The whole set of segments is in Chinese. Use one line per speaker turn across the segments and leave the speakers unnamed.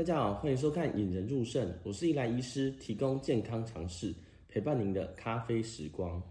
大家好，欢迎收看《引人入胜》，我是伊莱医师，提供健康常识，陪伴您的咖啡时光。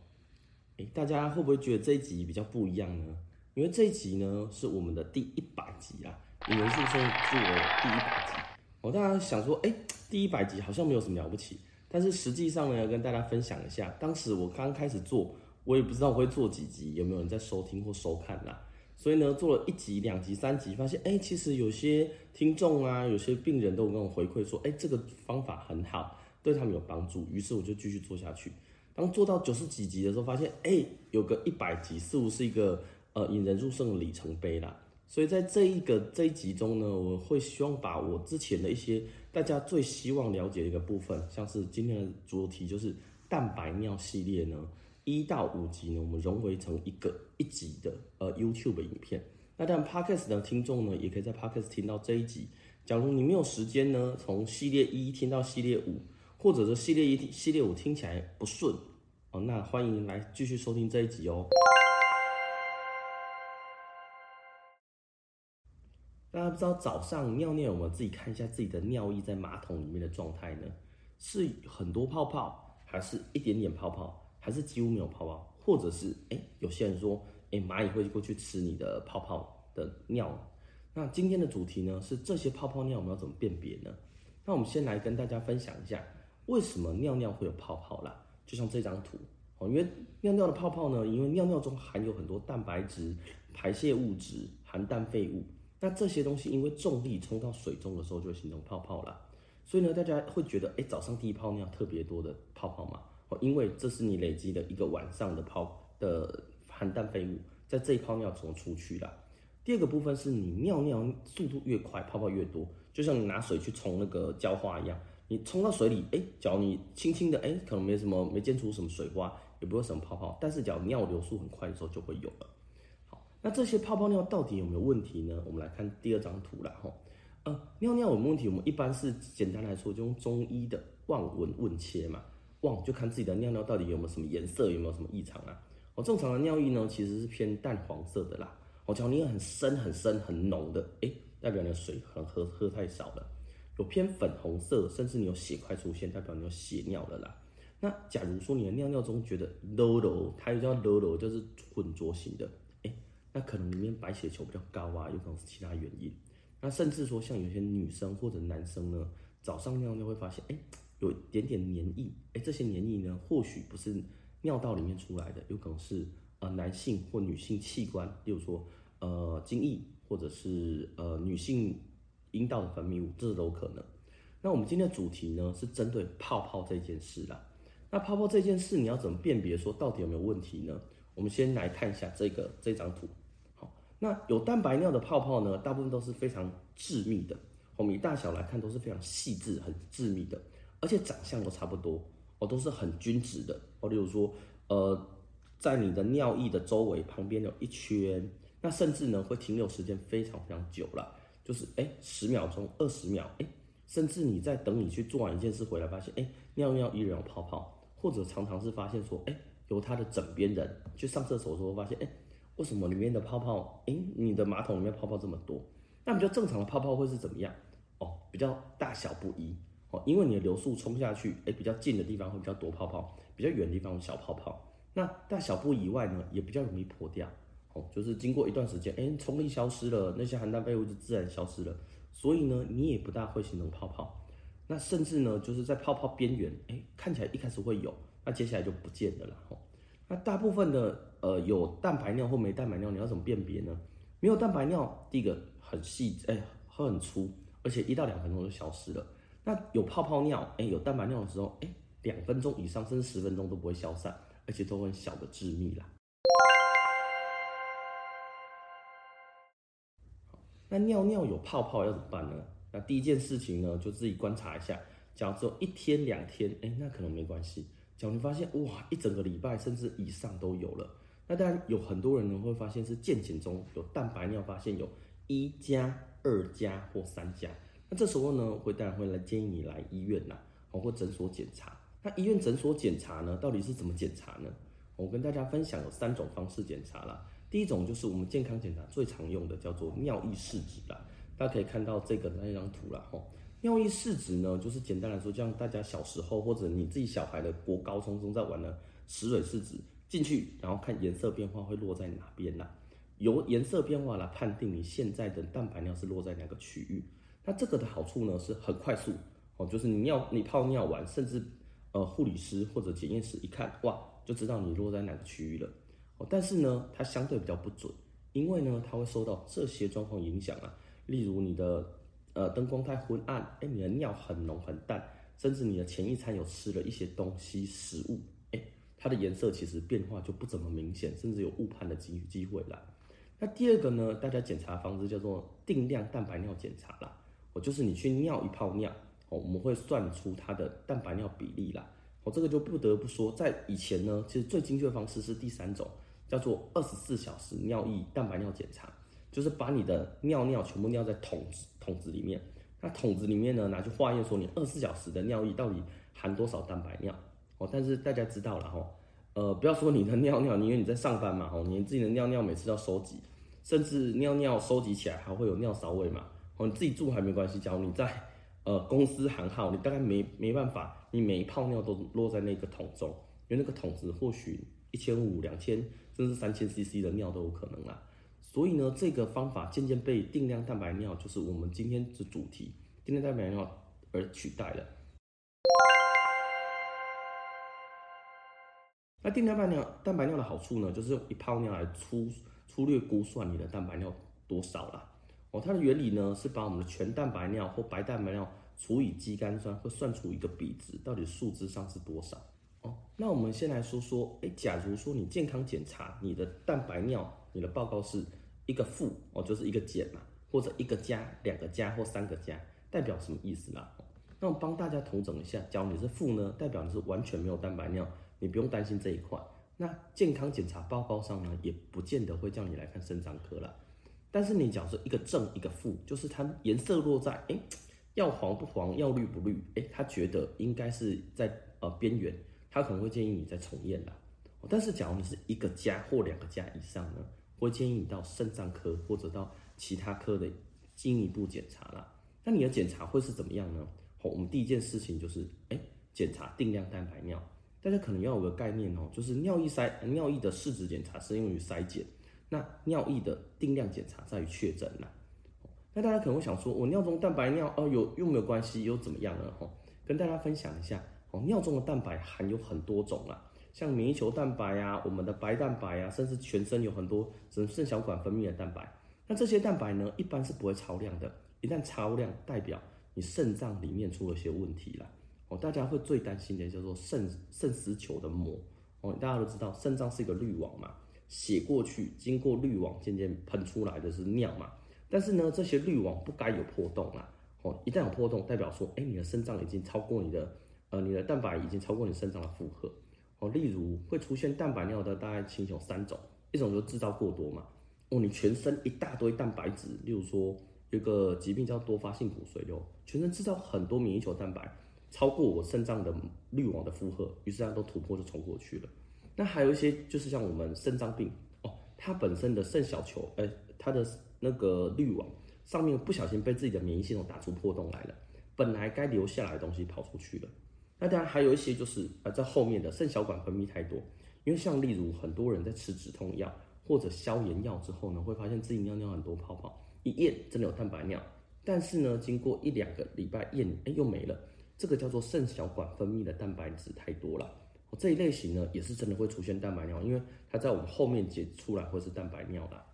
诶，大家会不会觉得这一集比较不一样呢？因为这一集呢是我们的第一百集啊，《引人入肾》是我的第一百集。我大家想说，诶，第一百集好像没有什么了不起，但是实际上呢，要跟大家分享一下，当时我刚开始做，我也不知道我会做几集，有没有人在收听或收看啦。所以呢，做了一集、两集、三集，发现哎，其实有些听众啊，有些病人都跟我回馈说，哎，这个方法很好，对他们有帮助。于是我就继续做下去。当做到九十几集的时候，发现哎，有个一百集似乎是一个呃引人入胜的里程碑啦。所以在这一个这一集中呢，我会希望把我之前的一些大家最希望了解的一个部分，像是今天的主题就是蛋白尿系列呢。一到五集呢，我们融为成一个一集的呃 YouTube 影片。那当然 Podcast 的听众呢，也可以在 Podcast 听到这一集。假如你没有时间呢，从系列一听到系列五，或者是系列一、系列五听起来不顺哦，那欢迎来继续收听这一集哦。大家不知道早上尿尿有没有自己看一下自己的尿液在马桶里面的状态呢？是很多泡泡，还是一点点泡泡？还是几乎没有泡泡，或者是哎、有些人说，哎、蚂蚁会过去吃你的泡泡的尿。那今天的主题呢，是这些泡泡尿我们要怎么辨别呢？那我们先来跟大家分享一下，为什么尿尿会有泡泡啦？就像这张图哦，因为尿尿的泡泡呢，因为尿尿中含有很多蛋白质、排泄物质、含氮废物，那这些东西因为重力冲到水中的时候，就会形成泡泡啦。所以呢，大家会觉得，哎、早上第一泡尿特别多的泡泡嘛。因为这是你累积的一个晚上的泡的含氮废物，在这一泡尿中出去了。第二个部分是你尿尿速度越快，泡泡越多，就像你拿水去冲那个浇花一样，你冲到水里，哎，假如你轻轻的，哎，可能没什么，没溅出什么水花，也不会什么泡泡，但是假如尿流速很快的时候，就会有了。好，那这些泡泡尿到底有没有问题呢？我们来看第二张图了哈。呃，尿尿有没有问题？我们一般是简单来说，就用中医的望闻问切嘛。望就看自己的尿尿到底有没有什么颜色，有没有什么异常啊？哦，正常的尿液呢，其实是偏淡黄色的啦。哦，假如你很深很深很浓的，哎，代表你的水可能喝喝太少了。有偏粉红色，甚至你有血块出现，代表你有血尿了啦。那假如说你的尿尿中觉得 low low，，它又叫 low low，，就是混浊型的，哎，那可能里面白血球比较高啊，有可能是其他原因。那甚至说像有些女生或者男生呢，早上尿尿会发现，哎。有一点点黏液，哎，这些黏液呢，或许不是尿道里面出来的，有可能是呃男性或女性器官，例如说呃精液，或者是呃女性阴道的分泌物，这都可能。那我们今天的主题呢，是针对泡泡这件事啦。那泡泡这件事，你要怎么辨别说到底有没有问题呢？我们先来看一下这个这张图。好，那有蛋白尿的泡泡呢，大部分都是非常致密的，我们以大小来看都是非常细致、很致密的。而且长相都差不多，哦，都是很均质的，哦，例如说，呃，在你的尿液的周围旁边有一圈，那甚至呢会停留时间非常非常久了，就是哎十秒钟、二十秒，哎，甚至你在等你去做完一件事回来，发现哎尿尿依然有泡泡，或者常常是发现说，哎，由他的枕边人去上厕所的时候发现，哎，为什么里面的泡泡，哎，你的马桶里面泡泡这么多？那比较正常的泡泡会是怎么样？哦，比较大小不一。哦，因为你的流速冲下去，哎，比较近的地方会比较多泡泡，比较远的地方有小泡泡。那大小不以外呢，也比较容易破掉。哦，就是经过一段时间，哎，冲力消失了，那些含氮废物就自然消失了。所以呢，你也不大会形成泡泡。那甚至呢，就是在泡泡边缘，哎，看起来一开始会有，那接下来就不见了啦。哦，那大部分的呃有蛋白尿或没蛋白尿，你要怎么辨别呢？没有蛋白尿，第一个很细，哎，会很粗，而且一到两分钟就消失了。那有泡泡尿，哎，有蛋白尿的时候，哎，两分钟以上甚至十分钟都不会消散，而且都很小的致密啦。那尿尿有泡泡要怎么办呢？那第一件事情呢，就自己观察一下，假如只有一天两天，哎，那可能没关系。假如你发现哇，一整个礼拜甚至以上都有了，那当然有很多人呢会发现是健检中有蛋白尿，发现有一加、二加或三加。那这时候呢，会当然会来建议你来医院呐，哦或诊所检查。那医院诊所检查呢，到底是怎么检查呢？我跟大家分享有三种方式检查啦。第一种就是我们健康检查最常用的，叫做尿液试纸啦。大家可以看到这个那一张图啦，吼。尿液试纸呢，就是简单来说，像大家小时候或者你自己小孩的国高中中在玩的石蕊试纸进去，然后看颜色变化会落在哪边啦，由颜色变化来判定你现在的蛋白尿是落在哪个区域。那这个的好处呢是很快速哦，就是你尿你泡尿完，甚至呃护理师或者检验师一看哇，就知道你落在哪个区域了哦。但是呢，它相对比较不准，因为呢它会受到这些状况影响啊，例如你的。呃，灯光太昏暗，哎，你的尿很浓很淡，甚至你的前一餐有吃了一些东西食物，哎，它的颜色其实变化就不怎么明显，甚至有误判的机机会啦。那第二个呢，大家检查方式叫做定量蛋白尿检查啦，哦，就是你去尿一泡尿，哦，我们会算出它的蛋白尿比例啦，哦，这个就不得不说，在以前呢，其实最精确的方式是第三种，叫做二十四小时尿液蛋白尿检查。就是把你的尿尿全部尿在桶子桶子里面，那桶子里面呢，拿去化验，说你二十四小时的尿液到底含多少蛋白尿哦。但是大家知道了哈，呃，不要说你的尿尿，因为你在上班嘛，哦，你自己的尿尿每次要收集，甚至尿尿收集起来还会有尿骚味嘛，哦，你自己住还没关系，假如你在呃公司行号，你大概没没办法，你每一泡尿都落在那个桶中，因为那个桶子或许一千五、两千，甚至三千 CC 的尿都有可能啦。所以呢，这个方法渐渐被定量蛋白尿，就是我们今天的主题，定量蛋白尿而取代了。那定量蛋白尿，蛋白尿的好处呢，就是用一泡尿来粗粗略估算你的蛋白尿多少啦。哦，它的原理呢，是把我们的全蛋白尿或白蛋白尿除以肌酐酸，会算出一个比值，到底数值上是多少？哦，那我们先来说说，哎，假如说你健康检查你的蛋白尿，你的报告是。一个负哦，就是一个减嘛，或者一个加，两个加或三个加，代表什么意思啦？那我帮大家统整一下，假如你是负呢，代表你是完全没有蛋白尿，你不用担心这一块。那健康检查报告上呢，也不见得会叫你来看肾脏科啦。但是你假如说一个正一个负，就是它颜色落在哎，要黄不黄，要绿不绿，哎，他觉得应该是在呃边缘，他可能会建议你再重验啦。但是假如你是一个加或两个加以上呢？会建议你到肾脏科或者到其他科的进一步检查啦。那你的检查会是怎么样呢？好，我们第一件事情就是，哎，检查定量蛋白尿。大家可能要有个概念哦，就是尿液筛尿液的试纸检查是用于筛检，那尿液的定量检查在于确诊啦。那大家可能会想说，我尿中蛋白尿哦，有又没有关系，又怎么样呢？哈，跟大家分享一下，哦，尿中的蛋白含有很多种啦。像免疫球蛋白啊，我们的白蛋白啊，甚至全身有很多从肾小管分泌的蛋白。那这些蛋白呢，一般是不会超量的。一旦超量，代表你肾脏里面出了些问题了。哦，大家会最担心的叫做肾肾丝球的膜。哦，大家都知道肾脏是一个滤网嘛，血过去经过滤网渐渐喷出来的是尿嘛。但是呢，这些滤网不该有破洞啦。哦，一旦有破洞，代表说，哎，你的肾脏已经超过你的，呃，你的蛋白已经超过你肾脏的负荷。哦，例如会出现蛋白尿的大概情形有三种，一种就制造过多嘛，哦，你全身一大堆蛋白质，例如说有个疾病叫多发性骨髓瘤，全身制造很多免疫球蛋白，超过我肾脏的滤网的负荷，于是它都突破就冲过去了。那还有一些就是像我们肾脏病哦，它本身的肾小球，哎，它的那个滤网上面不小心被自己的免疫系统打出破洞来了，本来该留下来的东西跑出去了。那当然还有一些就是呃在后面的肾小管分泌太多，因为像例如很多人在吃止痛药或者消炎药之后呢，会发现自己尿尿很多泡泡，一验真的有蛋白尿，但是呢经过一两个礼拜验，哎又没了，这个叫做肾小管分泌的蛋白质太多了。这一类型呢也是真的会出现蛋白尿，因为它在我们后面解出来会是蛋白尿啦。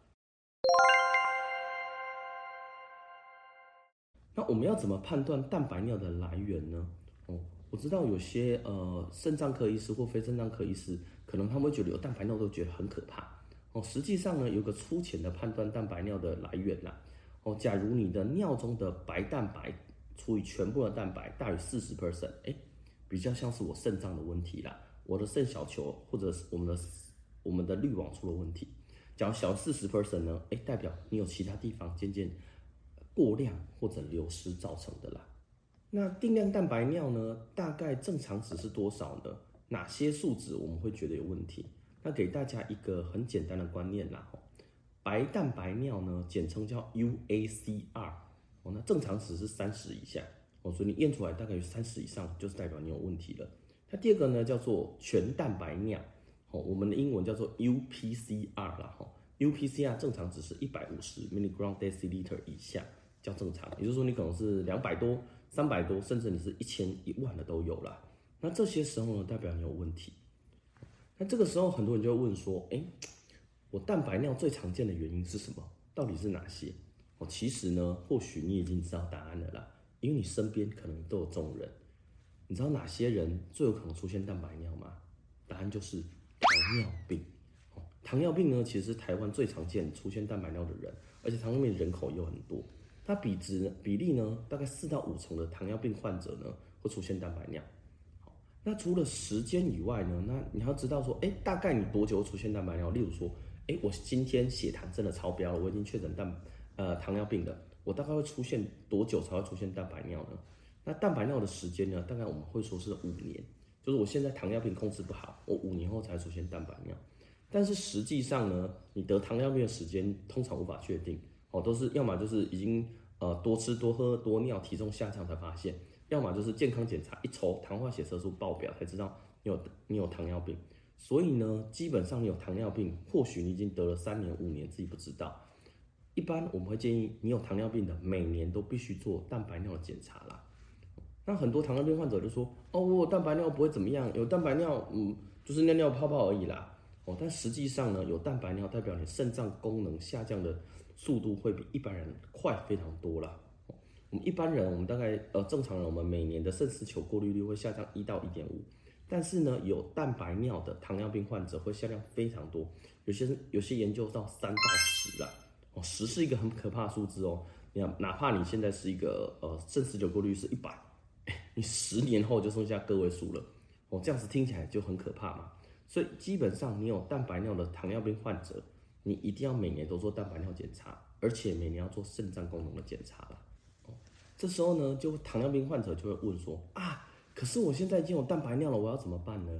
那我们要怎么判断蛋白尿的来源呢？哦。我知道有些呃肾脏科医师或非肾脏科医师，可能他们会觉得有蛋白尿都觉得很可怕哦。实际上呢，有个粗浅的判断蛋白尿的来源啦。哦，假如你的尿中的白蛋白除以全部的蛋白大于四十 percent，哎，比较像是我肾脏的问题啦。我的肾小球或者是我们的我们的滤网出了问题。假如小四十 percent 呢，哎，代表你有其他地方渐渐过量或者流失造成的啦。那定量蛋白尿呢？大概正常值是多少呢？哪些数值我们会觉得有问题？那给大家一个很简单的观念啦，白蛋白尿呢，简称叫 UACR，哦，那正常值是三十以下，哦，所以你验出来大概有三十以上，就是代表你有问题了。那第二个呢，叫做全蛋白尿，哦，我们的英文叫做 UPCR 啦，哈，UPCR 正常值是一百五十 milligram deciliter 以下叫正常，也就是说你可能是两百多、三百多，甚至你是一千、一万的都有啦。那这些时候呢，代表你有问题。那这个时候很多人就会问说，哎，我蛋白尿最常见的原因是什么？到底是哪些？哦，其实呢，或许你已经知道答案了啦，因为你身边可能都有这种人。你知道哪些人最有可能出现蛋白尿吗？答案就是糖尿病。哦糖尿病呢，其实是台湾最常见出现蛋白尿的人，而且糖尿病人口又很多，它比值比例呢，大概四到五成的糖尿病患者呢会出现蛋白尿。那除了时间以外呢，那你要知道说，哎，大概你多久会出现蛋白尿？例如说，哎，我今天血糖真的超标了，我已经确诊蛋呃糖尿病了，我大概会出现多久才会出现蛋白尿呢？那蛋白尿的时间呢？大概我们会说是五年，就是我现在糖尿病控制不好，我五年后才出现蛋白尿。但是实际上呢，你得糖尿病的时间通常无法确定，哦，都是要么就是已经呃多吃多喝多尿，体重下降才发现，要么就是健康检查一抽糖化血色素爆表才知道你有你有糖尿病。所以呢，基本上你有糖尿病，或许你已经得了三年五年自己不知道。一般我们会建议你有糖尿病的每年都必须做蛋白尿的检查啦。那很多糖尿病患者就说：“哦，我蛋白尿不会怎么样，有蛋白尿，嗯，就是尿尿泡泡而已啦。”哦，但实际上呢，有蛋白尿代表你肾脏功能下降的速度会比一般人快非常多啦。我们一般人，我们大概呃正常人，我们每年的肾丝球过滤率会下降一到一点五，但是呢，有蛋白尿的糖尿病患者会下降非常多，有些有些研究到三到十啦。哦，十是一个很可怕的数字哦。你看，哪怕你现在是一个呃肾丝球过滤率是一百。你十年后就剩下个位数了，哦，这样子听起来就很可怕嘛。所以基本上你有蛋白尿的糖尿病患者，你一定要每年都做蛋白尿检查，而且每年要做肾脏功能的检查了。哦，这时候呢，就糖尿病患者就会问说啊，可是我现在已经有蛋白尿了，我要怎么办呢？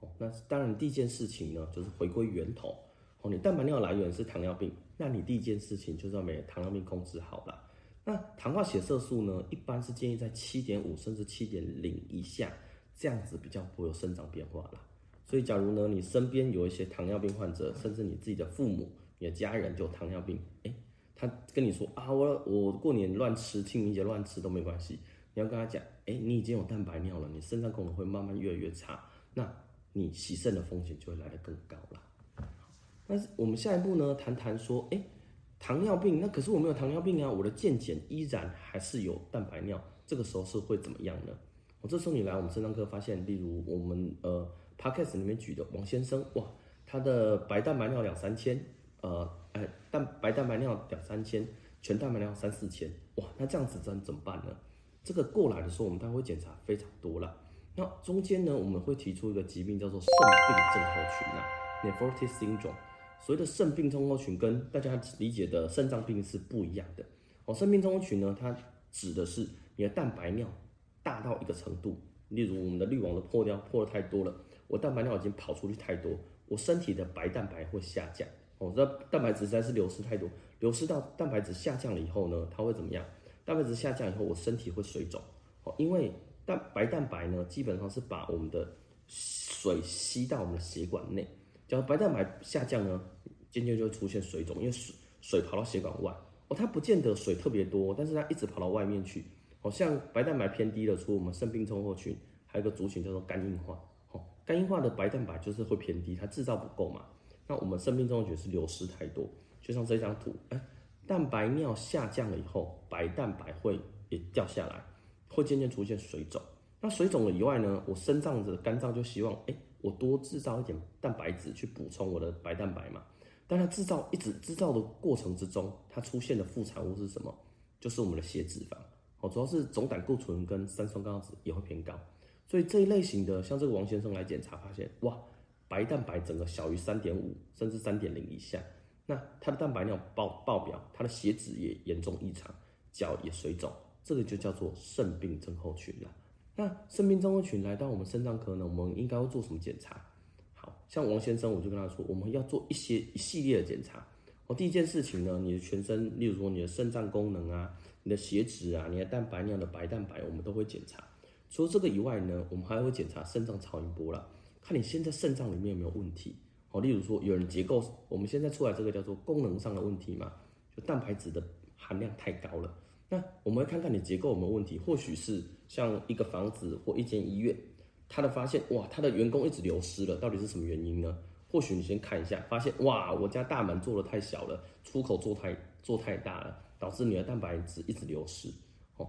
哦，那当然第一件事情呢，就是回归源头。哦，你蛋白尿来源是糖尿病，那你第一件事情就是要把糖尿病控制好了。那糖化血色素呢，一般是建议在七点五甚至七点零以下，这样子比较不会有生长变化啦。所以，假如呢，你身边有一些糖尿病患者，甚至你自己的父母、你的家人就有糖尿病，哎，他跟你说啊，我我过年乱吃，清明节乱吃都没关系。你要跟他讲，哎，你已经有蛋白尿了，你肾脏功能会慢慢越来越差，那你洗肾的风险就会来得更高了。那我们下一步呢，谈谈说，哎。糖尿病，那可是我没有糖尿病啊，我的健检依然还是有蛋白尿，这个时候是会怎么样呢？我这时候你来我们肾脏科发现，例如我们呃 podcast 里面举的王先生，哇，他的白蛋白尿两三千，呃，哎，蛋白蛋白尿两三千，全蛋白尿三四千，哇，那这样子怎怎么办呢？这个过来的时候，我们大概会检查非常多了，那中间呢，我们会提出一个疾病叫做肾病症候群啊，nephrotic syndrome。所谓的肾病综合群跟大家理解的肾脏病是不一样的哦。肾病综合群呢，它指的是你的蛋白尿大到一个程度，例如我们的滤网都破掉，破的太多了，我蛋白尿已经跑出去太多，我身体的白蛋白会下降哦。这蛋白质实在是流失太多，流失到蛋白质下降了以后呢，它会怎么样？蛋白质下降以后，我身体会水肿哦，因为蛋白蛋白呢，基本上是把我们的水吸到我们的血管内。假如白蛋白下降呢，渐渐就会出现水肿，因为水水跑到血管外哦，它不见得水特别多，但是它一直跑到外面去。好像白蛋白偏低的，除了我们肾病症候群，还有一个族群叫做肝硬化。哦，肝硬化的白蛋白就是会偏低，它制造不够嘛。那我们肾病症候群是流失太多，就像这张图，哎，蛋白尿下降了以后，白蛋白会也掉下来，会渐渐出现水肿。那水肿了以外呢，我肾脏的肝脏就希望，哎。我多制造一点蛋白质去补充我的白蛋白嘛，但它制造一直制造的过程之中，它出现的副产物是什么？就是我们的血脂肪哦，主要是总胆固醇跟三酸甘油酯也会偏高，所以这一类型的，像这个王先生来检查发现，哇，白蛋白整个小于三点五，甚至三点零以下，那他的蛋白尿爆爆表，他的血脂也严重异常，脚也水肿，这个就叫做肾病症候群了。那肾病综合群来到我们肾脏科呢，我们应该要做什么检查？好像王先生，我就跟他说，我们要做一些一系列的检查。哦，第一件事情呢，你的全身，例如说你的肾脏功能啊，你的血脂啊，你的蛋白尿的白蛋白，我们都会检查。除了这个以外呢，我们还会检查肾脏超音波啦，看你现在肾脏里面有没有问题。哦，例如说有人结构，我们现在出来这个叫做功能上的问题嘛，就蛋白质的含量太高了。那我们会看看你结构有没有问题，或许是像一个房子或一间医院，他的发现哇，他的员工一直流失了，到底是什么原因呢？或许你先看一下，发现哇，我家大门做的太小了，出口做太做太大了，导致你的蛋白质一直流失。哦，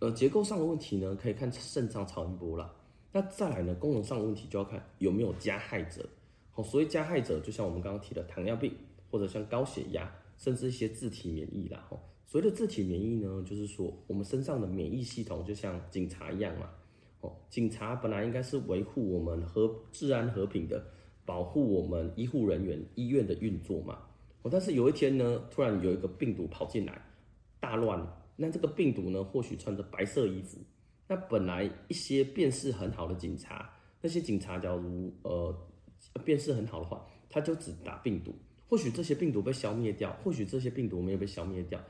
呃，结构上的问题呢，可以看肾脏超音波啦。那再来呢，功能上的问题就要看有没有加害者。好，所以加害者就像我们刚刚提的糖尿病，或者像高血压，甚至一些自体免疫啦。吼，所谓的自体免疫呢，就是说我们身上的免疫系统就像警察一样嘛。哦，警察本来应该是维护我们和治安和平的，保护我们医护人员、医院的运作嘛。哦，但是有一天呢，突然有一个病毒跑进来，大乱。那这个病毒呢，或许穿着白色衣服，那本来一些辨识很好的警察，那些警察假如呃。辨识很好的话，他就只打病毒。或许这些病毒被消灭掉，或许这些病毒没有被消灭掉。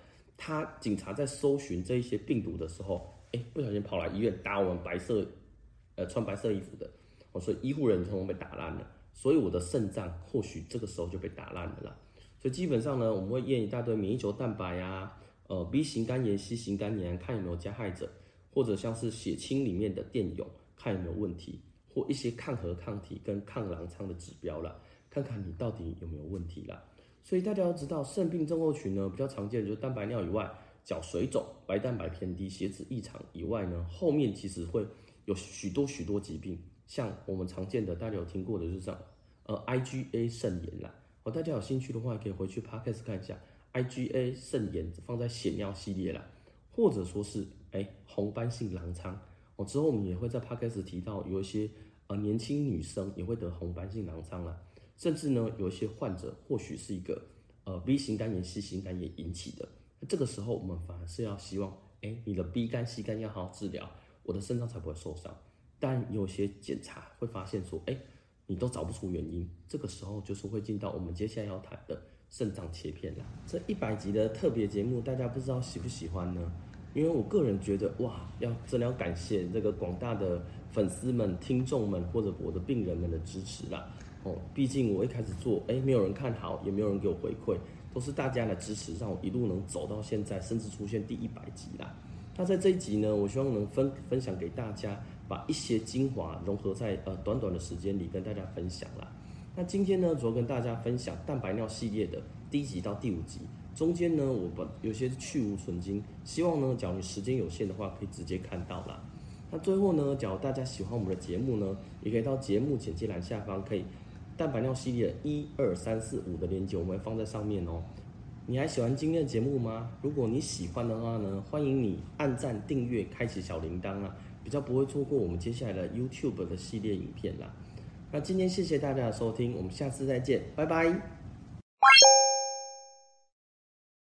他警察在搜寻这一些病毒的时候，哎，不小心跑来医院打我们白色，呃，穿白色衣服的，哦，所以医护人员通通被打烂了。所以我的肾脏或许这个时候就被打烂了啦。所以基本上呢，我们会验一大堆免疫球蛋白啊，呃，B 型肝炎、C 型肝炎，看有没有加害者，或者像是血清里面的电泳，看有没有问题。或一些抗核抗体跟抗狼疮的指标啦，看看你到底有没有问题啦。所以大家要知道，肾病症候群呢，比较常见的就是蛋白尿以外，脚水肿、白蛋白偏低、血脂异常以外呢，后面其实会有许多许多疾病，像我们常见的，大家有听过的就是这样，呃，IgA 肾炎啦。哦，大家有兴趣的话，可以回去 Podcast 看一下 IgA 肾炎放在血尿系列啦，或者说是哎红斑性狼疮。哦，之后我们也会在 Podcast 提到，有一些呃年轻女生也会得红斑性狼疮啦，甚至呢有一些患者或许是一个呃 B 型肝炎、C 型肝炎引起的，这个时候我们反而是要希望，哎，你的 B 肝、C 肝要好好治疗，我的肾脏才不会受伤。但有些检查会发现说，哎，你都找不出原因，这个时候就是会进到我们接下来要谈的肾脏切片啦。这一百集的特别节目，大家不知道喜不喜欢呢？因为我个人觉得，哇，要真的要感谢这个广大的粉丝们、听众们，或者我的病人们的支持啦。哦，毕竟我一开始做，哎，没有人看好，也没有人给我回馈，都是大家的支持，让我一路能走到现在，甚至出现第一百集啦。那在这一集呢，我希望能分分享给大家，把一些精华融合在呃短短的时间里跟大家分享啦。那今天呢，主要跟大家分享蛋白尿系列的第一集到第五集。中间呢，我把有些去无存菁，希望呢，假如你时间有限的话，可以直接看到啦。那最后呢，假如大家喜欢我们的节目呢，也可以到节目简介栏下方，可以蛋白尿系列一二三四五的链接，我们会放在上面哦。你还喜欢今天的节目吗？如果你喜欢的话呢，欢迎你按赞、订阅、开启小铃铛啊，比较不会错过我们接下来的 YouTube 的系列影片啦。那今天谢谢大家的收听，我们下次再见，拜拜。